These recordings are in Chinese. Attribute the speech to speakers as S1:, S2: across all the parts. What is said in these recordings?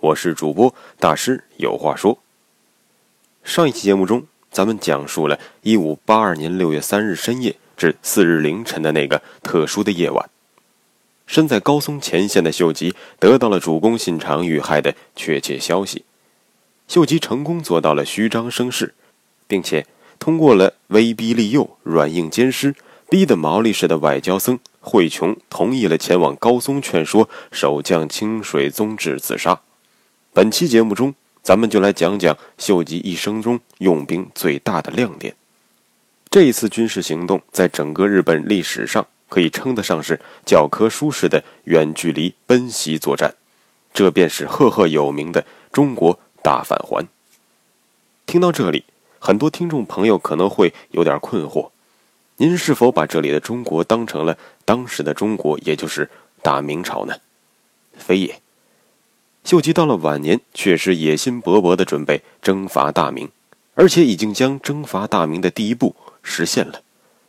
S1: 我是主播大师，有话说。上一期节目中，咱们讲述了1582年6月3日深夜至4日凌晨的那个特殊的夜晚。身在高松前线的秀吉得到了主公信长遇害的确切消息，秀吉成功做到了虚张声势，并且通过了威逼利诱、软硬兼施，逼得毛利氏的外交僧惠琼同意了前往高松劝说守将清水宗治自杀。本期节目中，咱们就来讲讲秀吉一生中用兵最大的亮点。这一次军事行动在整个日本历史上可以称得上是教科书式的远距离奔袭作战，这便是赫赫有名的中国大返还。听到这里，很多听众朋友可能会有点困惑：您是否把这里的中国当成了当时的中国，也就是大明朝呢？非也。秀吉到了晚年，确实野心勃勃地准备征伐大明，而且已经将征伐大明的第一步实现了，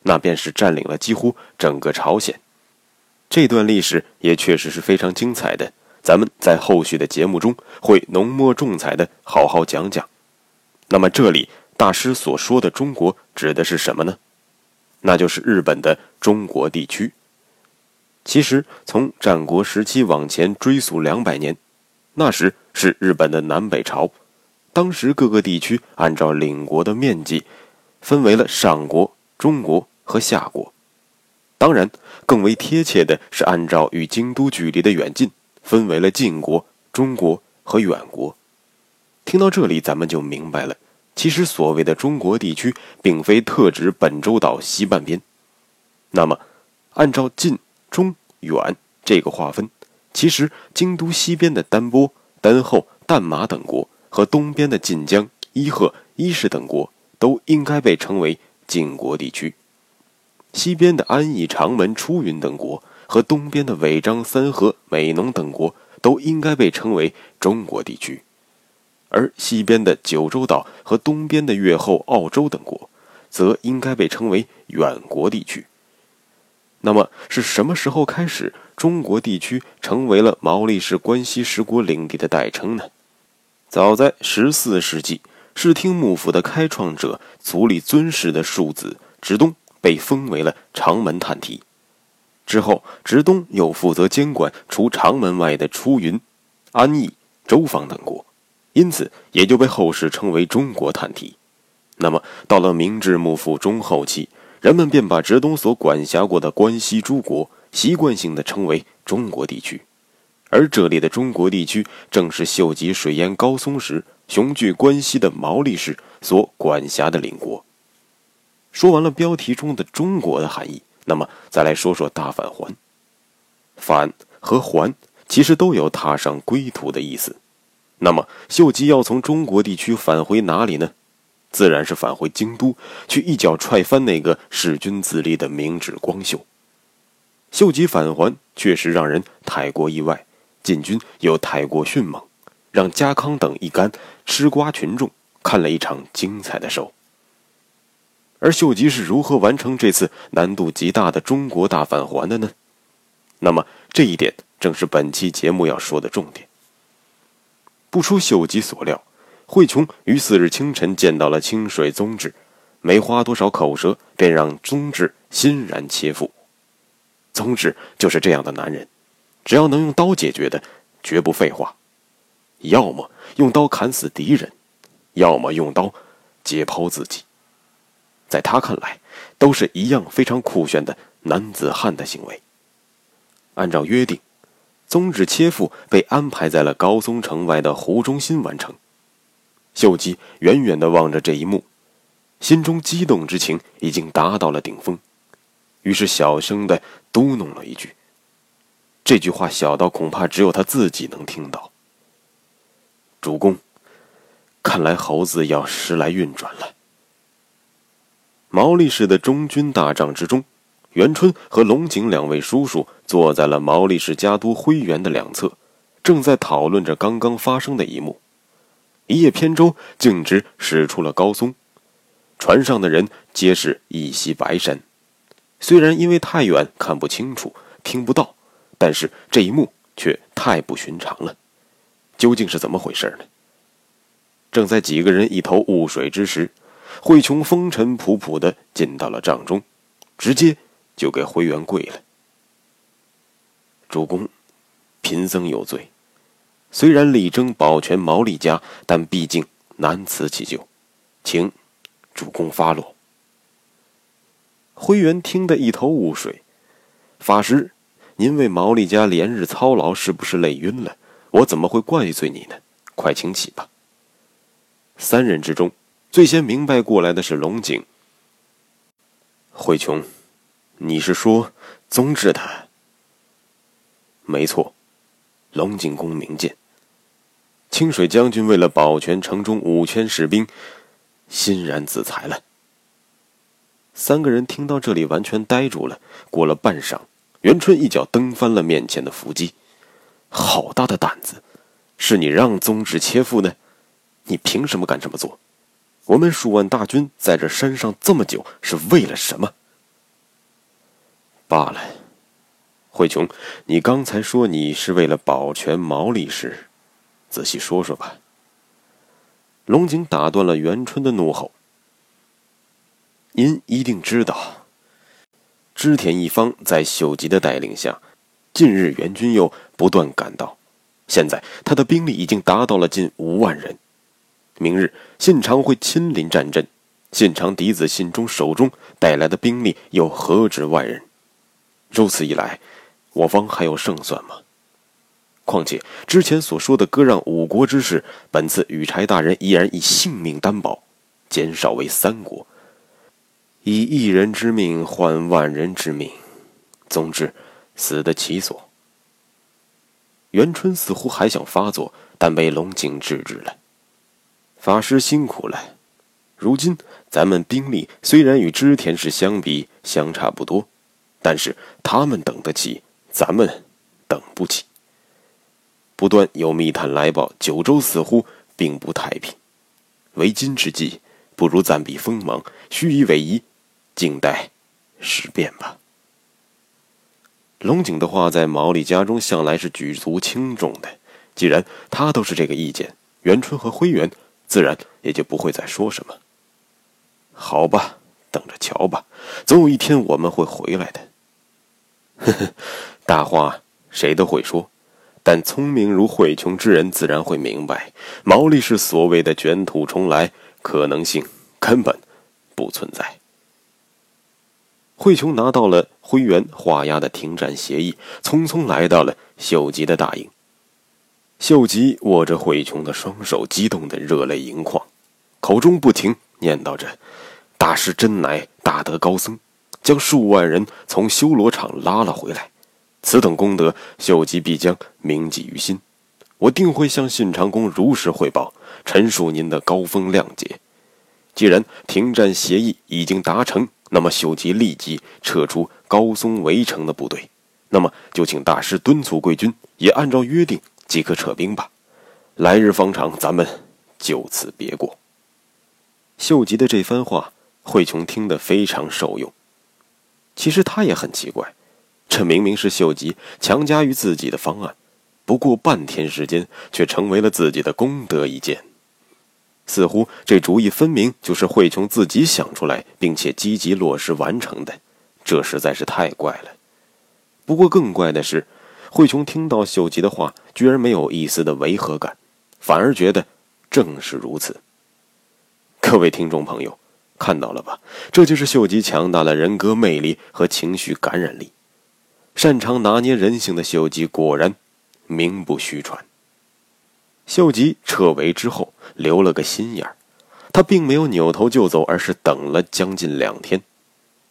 S1: 那便是占领了几乎整个朝鲜。这段历史也确实是非常精彩的，咱们在后续的节目中会浓墨重彩的好好讲讲。那么这里大师所说的中国指的是什么呢？那就是日本的中国地区。其实从战国时期往前追溯两百年。那时是日本的南北朝，当时各个地区按照领国的面积，分为了上国、中国和下国。当然，更为贴切的是按照与京都距离的远近，分为了近国、中国和远国。听到这里，咱们就明白了，其实所谓的中国地区，并非特指本州岛西半边。那么，按照近、中、远这个划分。其实，京都西边的丹波、丹后、淡马等国和东边的晋江、伊贺、伊势等国都应该被称为晋国地区；西边的安艺、长门、出云等国和东边的尾张、三河、美浓等国都应该被称为中国地区；而西边的九州岛和东边的越后、澳洲等国，则应该被称为远国地区。那么，是什么时候开始？中国地区成为了毛利氏关西十国领地的代称呢。早在十四世纪，室町幕府的开创者足利尊氏的庶子直东被封为了长门探题。之后，直东又负责监管除长门外的出云、安艺、周方等国，因此也就被后世称为中国探题。那么，到了明治幕府中后期，人们便把直东所管辖过的关西诸国。习惯性的称为中国地区，而这里的中国地区正是秀吉水淹高松时雄踞关西的毛利氏所管辖的领国。说完了标题中的“中国”的含义，那么再来说说大返还。返和还其实都有踏上归途的意思。那么秀吉要从中国地区返回哪里呢？自然是返回京都，去一脚踹翻那个弑君自立的明治光秀。秀吉返还确实让人太过意外，进军又太过迅猛，让家康等一干吃瓜群众看了一场精彩的手。而秀吉是如何完成这次难度极大的中国大返还的呢？那么这一点正是本期节目要说的重点。不出秀吉所料，惠琼于次日清晨见到了清水宗治，没花多少口舌，便让宗治欣然切腹。宗治就是这样的男人，只要能用刀解决的，绝不废话。要么用刀砍死敌人，要么用刀解剖自己。在他看来，都是一样非常酷炫的男子汉的行为。按照约定，宗旨切腹被安排在了高松城外的湖中心完成。秀吉远远地望着这一幕，心中激动之情已经达到了顶峰。于是小声的嘟哝了一句：“这句话小到恐怕只有他自己能听到。主公，看来猴子要时来运转了。毛利氏的中军大帐之中，元春和龙井两位叔叔坐在了毛利氏家督灰原的两侧，正在讨论着刚刚发生的一幕。一叶扁舟径直驶出了高松，船上的人皆是一袭白衫。虽然因为太远看不清楚、听不到，但是这一幕却太不寻常了。究竟是怎么回事呢？正在几个人一头雾水之时。慧琼风尘仆仆的进到了帐中，直接就给灰原跪了。主公，贫僧有罪，虽然力争保全毛利家，但毕竟难辞其咎，请主公发落。灰原听得一头雾水，法师，您为毛利家连日操劳，是不是累晕了？我怎么会怪罪你呢？快请起吧。三人之中。最先明白过来的是龙井。慧琼，你是说宗治他？没错，龙井公明鉴。清水将军为了保全城中五千士兵，欣然自裁了。三个人听到这里，完全呆住了。过了半晌，元春一脚蹬翻了面前的伏击。好大的胆子！是你让宗治切腹呢？你凭什么敢这么做？我们数万大军在这山上这么久，是为了什么？罢了，慧琼，你刚才说你是为了保全毛利氏，仔细说说吧。龙井打断了元春的怒吼。您一定知道，织田一方在秀吉的带领下，近日援军又不断赶到，现在他的兵力已经达到了近五万人。明日信长会亲临战阵，信长嫡子信忠手中带来的兵力又何止万人？如此一来，我方还有胜算吗？况且之前所说的割让五国之事，本次羽柴大人依然以性命担保，减少为三国，以一人之命换万人之命，总之死得其所。元春似乎还想发作，但被龙井制止了。法师辛苦了。如今咱们兵力虽然与织田氏相比相差不多，但是他们等得起，咱们等不起。不断有密探来报，九州似乎并不太平。为今之计，不如暂避锋芒，虚以委蛇，静待时变吧。龙井的话在毛利家中向来是举足轻重的，既然他都是这个意见，元春和灰原。自然也就不会再说什么。好吧，等着瞧吧，总有一天我们会回来的。呵呵，大话谁都会说，但聪明如慧琼之人自然会明白，毛利氏所谓的卷土重来可能性根本不存在。慧琼拿到了灰原画押的停战协议，匆匆来到了秀吉的大营。秀吉握着慧琼的双手，激动的热泪盈眶，口中不停念叨着：“大师真乃大德高僧，将数万人从修罗场拉了回来。此等功德，秀吉必将铭记于心。我定会向信长公如实汇报，陈述您的高风亮节。既然停战协议已经达成，那么秀吉立即撤出高松围城的部队。那么就请大师敦促贵军，也按照约定。”即刻撤兵吧，来日方长，咱们就此别过。秀吉的这番话，慧琼听得非常受用。其实他也很奇怪，这明明是秀吉强加于自己的方案，不过半天时间，却成为了自己的功德一件。似乎这主意分明就是慧琼自己想出来，并且积极落实完成的，这实在是太怪了。不过更怪的是。慧琼听到秀吉的话，居然没有一丝的违和感，反而觉得正是如此。各位听众朋友，看到了吧？这就是秀吉强大的人格魅力和情绪感染力。擅长拿捏人性的秀吉，果然名不虚传。秀吉撤围之后，留了个心眼儿，他并没有扭头就走，而是等了将近两天，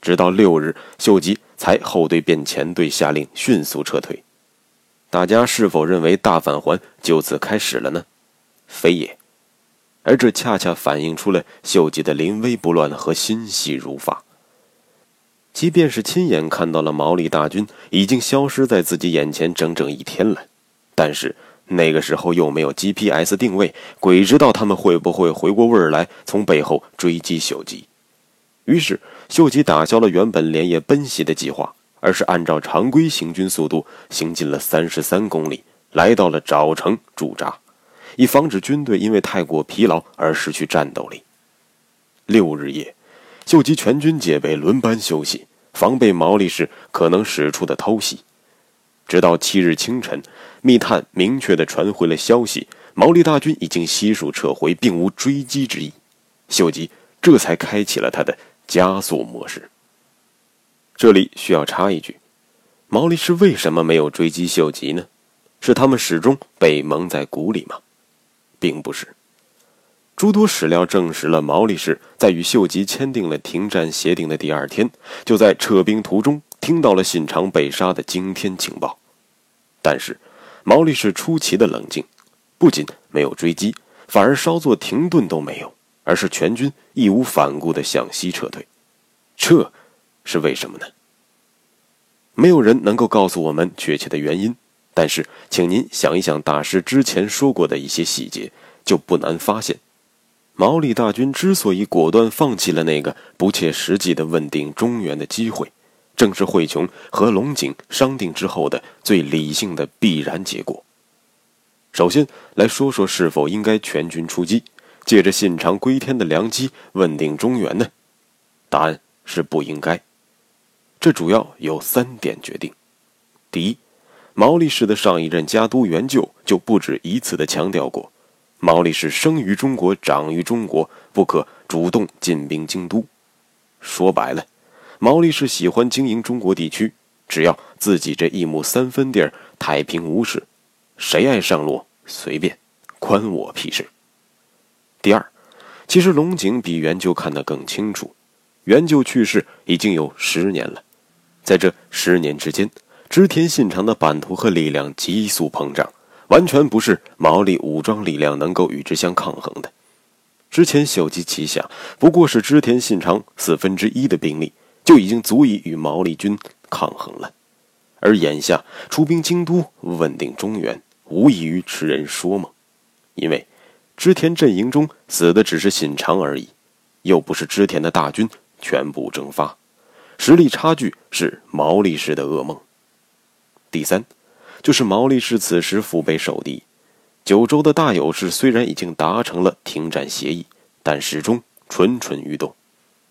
S1: 直到六日，秀吉才后队变前队，下令迅速撤退。大家是否认为大返还就此开始了呢？非也。而这恰恰反映出了秀吉的临危不乱和心细如发。即便是亲眼看到了毛利大军已经消失在自己眼前整整一天了，但是那个时候又没有 GPS 定位，鬼知道他们会不会回过味儿来，从背后追击秀吉。于是，秀吉打消了原本连夜奔袭的计划，而是按照常规行军速度行进了三十三公里，来到了沼城驻扎。以防止军队因为太过疲劳而失去战斗力。六日夜，秀吉全军戒备，轮班休息，防备毛利氏可能使出的偷袭。直到七日清晨，密探明确的传回了消息：毛利大军已经悉数撤回，并无追击之意。秀吉这才开启了他的加速模式。这里需要插一句：毛利氏为什么没有追击秀吉呢？是他们始终被蒙在鼓里吗？并不是，诸多史料证实了毛利氏在与秀吉签订了停战协定的第二天，就在撤兵途中听到了信长被杀的惊天情报。但是，毛利氏出奇的冷静，不仅没有追击，反而稍作停顿都没有，而是全军义无反顾地向西撤退。这是为什么呢？没有人能够告诉我们确切的原因。但是，请您想一想大师之前说过的一些细节，就不难发现，毛利大军之所以果断放弃了那个不切实际的稳定中原的机会，正是惠琼和龙井商定之后的最理性的必然结果。首先来说说是否应该全军出击，借着信长归天的良机稳定中原呢？答案是不应该。这主要有三点决定：第一，毛利氏的上一任家督元就就不止一次的强调过，毛利氏生于中国，长于中国，不可主动进兵京都。说白了，毛利氏喜欢经营中国地区，只要自己这一亩三分地儿太平无事，谁爱上路随便，关我屁事。第二，其实龙井比元就看得更清楚，元就去世已经有十年了，在这十年之间。织田信长的版图和力量急速膨胀，完全不是毛利武装力量能够与之相抗衡的。之前秀吉旗下不过是织田信长四分之一的兵力，就已经足以与毛利军抗衡了。而眼下出兵京都，稳定中原，无异于痴人说梦。因为织田阵营中死的只是信长而已，又不是织田的大军全部蒸发，实力差距是毛利氏的噩梦。第三，就是毛利氏此时腹背受敌，九州的大友氏虽然已经达成了停战协议，但始终蠢蠢欲动。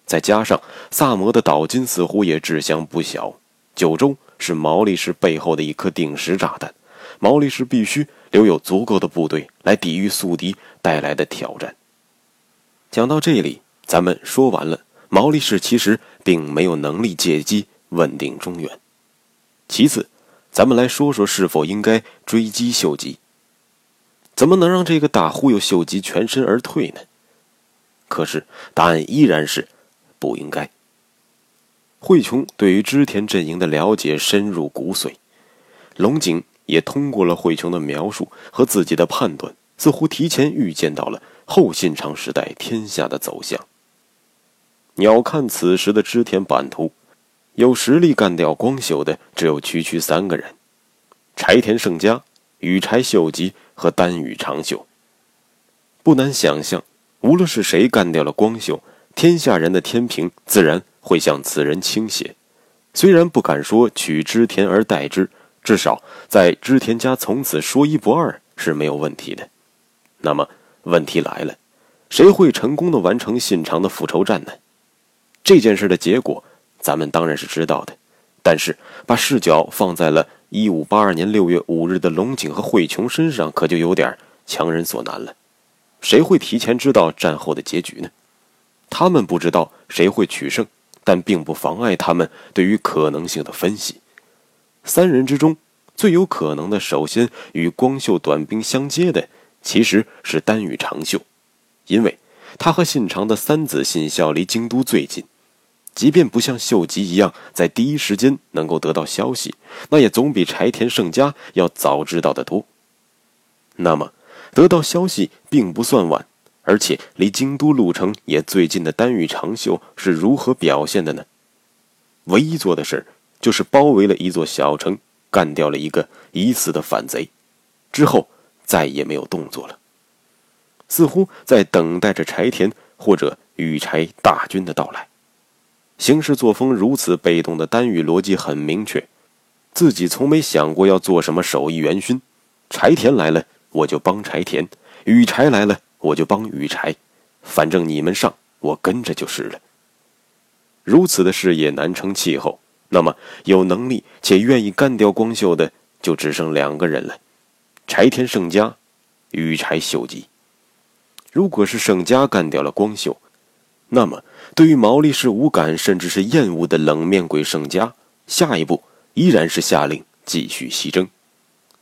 S1: 再加上萨摩的岛津似乎也志向不小，九州是毛利氏背后的一颗定时炸弹，毛利氏必须留有足够的部队来抵御宿敌带来的挑战。讲到这里，咱们说完了，毛利氏其实并没有能力借机稳定中原。其次。咱们来说说是否应该追击秀吉。怎么能让这个大忽悠秀吉全身而退呢？可是答案依然是不应该。惠琼对于织田阵营的了解深入骨髓，龙井也通过了惠琼的描述和自己的判断，似乎提前预见到了后信长时代天下的走向。鸟看此时的织田版图。有实力干掉光秀的只有区区三个人：柴田胜家、羽柴秀吉和丹羽长秀。不难想象，无论是谁干掉了光秀，天下人的天平自然会向此人倾斜。虽然不敢说取织田而代之，至少在织田家从此说一不二是没有问题的。那么问题来了，谁会成功的完成信长的复仇战呢？这件事的结果。咱们当然是知道的，但是把视角放在了一五八二年六月五日的龙井和惠琼身上，可就有点强人所难了。谁会提前知道战后的结局呢？他们不知道谁会取胜，但并不妨碍他们对于可能性的分析。三人之中最有可能的，首先与光秀短兵相接的，其实是丹羽长秀，因为他和信长的三子信孝离京都最近。即便不像秀吉一样在第一时间能够得到消息，那也总比柴田胜家要早知道的多。那么，得到消息并不算晚，而且离京都路程也最近的丹羽长秀是如何表现的呢？唯一做的事就是包围了一座小城，干掉了一个疑似的反贼，之后再也没有动作了，似乎在等待着柴田或者羽柴大军的到来。行事作风如此被动的丹羽逻辑很明确，自己从没想过要做什么手艺元勋。柴田来了，我就帮柴田；羽柴来了，我就帮羽柴。反正你们上，我跟着就是了。如此的事业难成气候，那么有能力且愿意干掉光秀的，就只剩两个人了：柴田胜家，羽柴秀吉。如果是胜家干掉了光秀，那么，对于毛利氏无感甚至是厌恶的冷面鬼盛家，下一步依然是下令继续西征。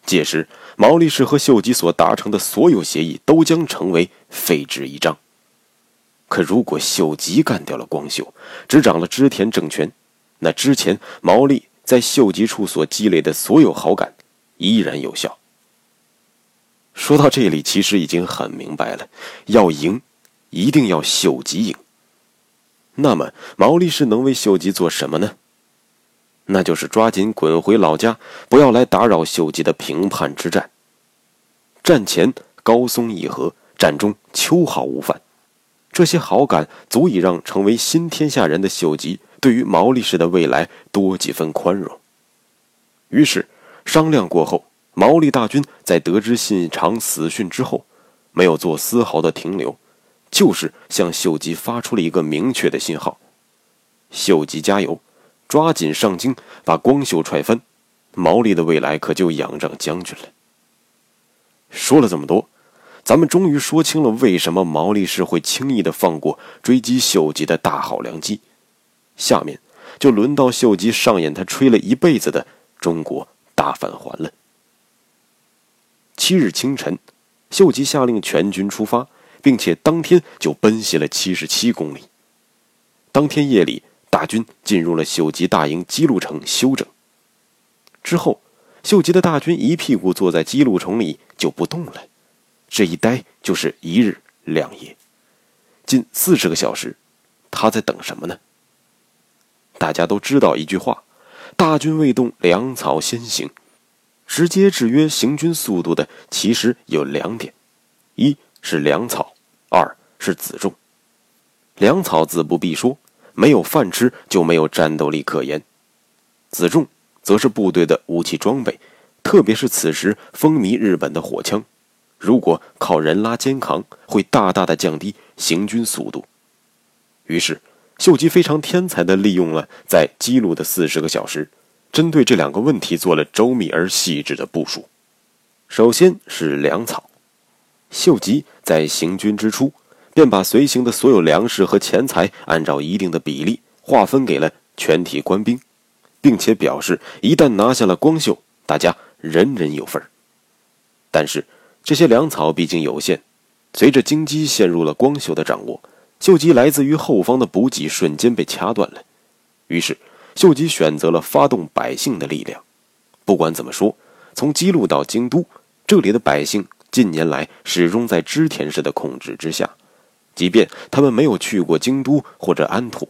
S1: 届时，毛利氏和秀吉所达成的所有协议都将成为废纸一张。可如果秀吉干掉了光秀，执掌了织田政权，那之前毛利在秀吉处所积累的所有好感依然有效。说到这里，其实已经很明白了：要赢，一定要秀吉赢。那么毛利氏能为秀吉做什么呢？那就是抓紧滚回老家，不要来打扰秀吉的平叛之战。战前高松议和，战中秋毫无犯，这些好感足以让成为新天下人的秀吉对于毛利氏的未来多几分宽容。于是商量过后，毛利大军在得知信长死讯之后，没有做丝毫的停留。就是向秀吉发出了一个明确的信号：“秀吉加油，抓紧上京，把光秀踹翻，毛利的未来可就仰仗将军了。”说了这么多，咱们终于说清了为什么毛利氏会轻易的放过追击秀吉的大好良机。下面就轮到秀吉上演他吹了一辈子的中国大返还了。七日清晨，秀吉下令全军出发。并且当天就奔袭了七十七公里。当天夜里，大军进入了秀吉大营姬路城休整。之后，秀吉的大军一屁股坐在姬路城里就不动了，这一待就是一日两夜，近四十个小时。他在等什么呢？大家都知道一句话：“大军未动，粮草先行。”直接制约行军速度的其实有两点：一是粮草。二是辎重，粮草自不必说，没有饭吃就没有战斗力可言。子重则是部队的武器装备，特别是此时风靡日本的火枪，如果靠人拉肩扛，会大大的降低行军速度。于是，秀吉非常天才的利用了在基路的四十个小时，针对这两个问题做了周密而细致的部署。首先是粮草。秀吉在行军之初，便把随行的所有粮食和钱财按照一定的比例划分给了全体官兵，并且表示，一旦拿下了光秀，大家人人有份但是这些粮草毕竟有限，随着京畿陷入了光秀的掌握，秀吉来自于后方的补给瞬间被掐断了。于是，秀吉选择了发动百姓的力量。不管怎么说，从基路到京都，这里的百姓。近年来始终在织田氏的控制之下，即便他们没有去过京都或者安土，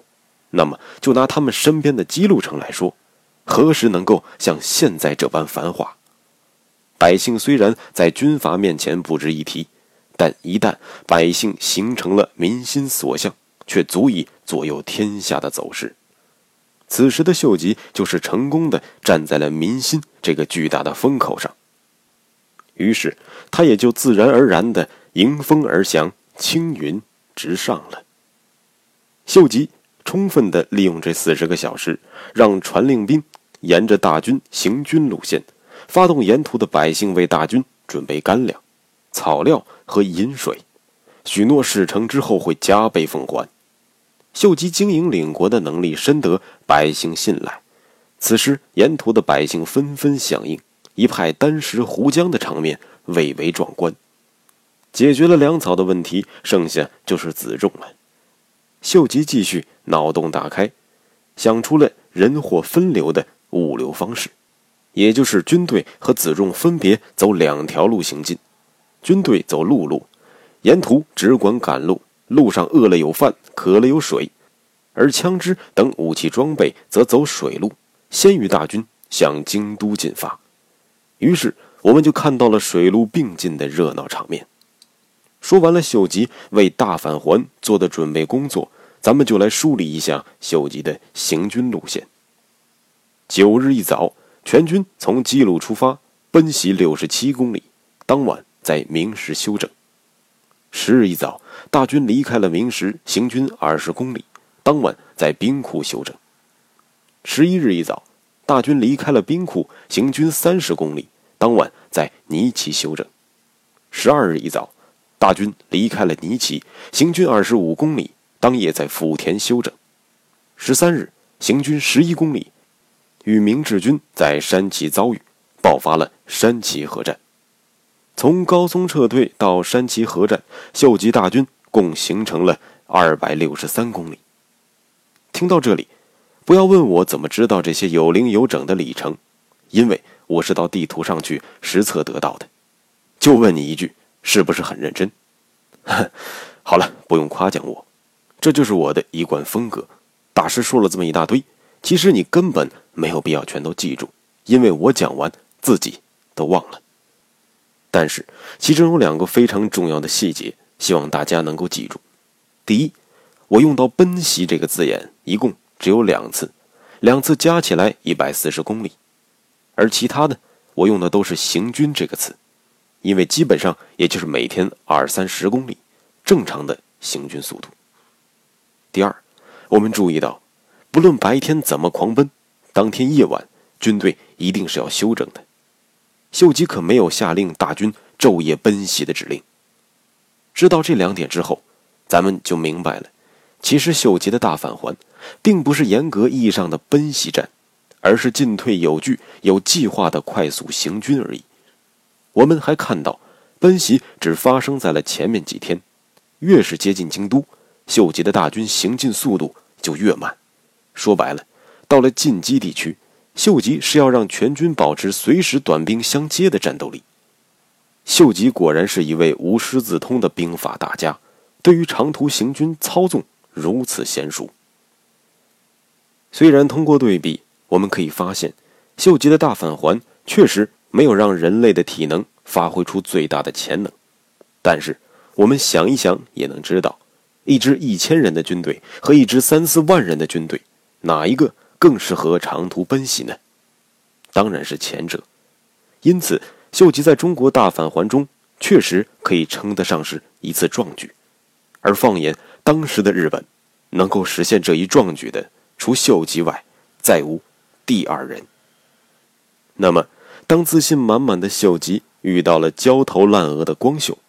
S1: 那么就拿他们身边的姬路城来说，何时能够像现在这般繁华？百姓虽然在军阀面前不值一提，但一旦百姓形成了民心所向，却足以左右天下的走势。此时的秀吉就是成功的站在了民心这个巨大的风口上。于是，他也就自然而然的迎风而降，青云直上了。秀吉充分的利用这四十个小时，让传令兵沿着大军行军路线，发动沿途的百姓为大军准备干粮、草料和饮水，许诺事成之后会加倍奉还。秀吉经营领国的能力深得百姓信赖，此时沿途的百姓纷纷响应。一派单食胡浆的场面蔚为壮观，解决了粮草的问题，剩下就是子重了。秀吉继续脑洞大开，想出了人货分流的物流方式，也就是军队和子重分别走两条路行进，军队走陆路，沿途只管赶路，路上饿了有饭，渴了有水；而枪支等武器装备则走水路，先于大军向京都进发。于是，我们就看到了水陆并进的热闹场面。说完了秀吉为大返还做的准备工作，咱们就来梳理一下秀吉的行军路线。九日一早，全军从基路出发，奔袭六十七公里，当晚在明石休整。十日一早，大军离开了明石，行军二十公里，当晚在兵库休整。十一日一早。大军离开了兵库，行军三十公里，当晚在尼崎休整。十二日一早，大军离开了尼崎，行军二十五公里，当夜在福田休整。十三日，行军十一公里，与明治军在山崎遭遇，爆发了山崎合战。从高松撤退到山崎合战，秀吉大军共行程了二百六十三公里。听到这里。不要问我怎么知道这些有零有整的里程，因为我是到地图上去实测得到的。就问你一句，是不是很认真？好了，不用夸奖我，这就是我的一贯风格。大师说了这么一大堆，其实你根本没有必要全都记住，因为我讲完自己都忘了。但是其中有两个非常重要的细节，希望大家能够记住。第一，我用到“奔袭”这个字眼，一共。只有两次，两次加起来一百四十公里，而其他的我用的都是“行军”这个词，因为基本上也就是每天二三十公里，正常的行军速度。第二，我们注意到，不论白天怎么狂奔，当天夜晚军队一定是要休整的。秀吉可没有下令大军昼夜奔袭的指令。知道这两点之后，咱们就明白了，其实秀吉的大返还。并不是严格意义上的奔袭战，而是进退有据、有计划的快速行军而已。我们还看到，奔袭只发生在了前面几天，越是接近京都，秀吉的大军行进速度就越慢。说白了，到了进击地区，秀吉是要让全军保持随时短兵相接的战斗力。秀吉果然是一位无师自通的兵法大家，对于长途行军操纵如此娴熟。虽然通过对比，我们可以发现，秀吉的大返还确实没有让人类的体能发挥出最大的潜能，但是我们想一想也能知道，一支一千人的军队和一支三四万人的军队，哪一个更适合长途奔袭呢？当然是前者。因此，秀吉在中国大返还中确实可以称得上是一次壮举。而放眼当时的日本，能够实现这一壮举的。除秀吉外，再无第二人。那么，当自信满满的秀吉遇到了焦头烂额的光秀，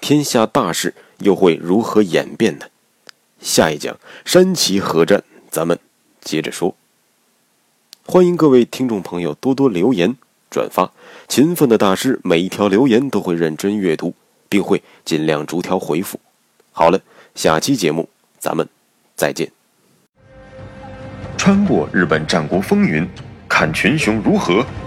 S1: 天下大事又会如何演变呢？下一讲山崎合战，咱们接着说。欢迎各位听众朋友多多留言转发，勤奋的大师每一条留言都会认真阅读，并会尽量逐条回复。好了，下期节目咱们再见。
S2: 穿过日本战国风云，看群雄如何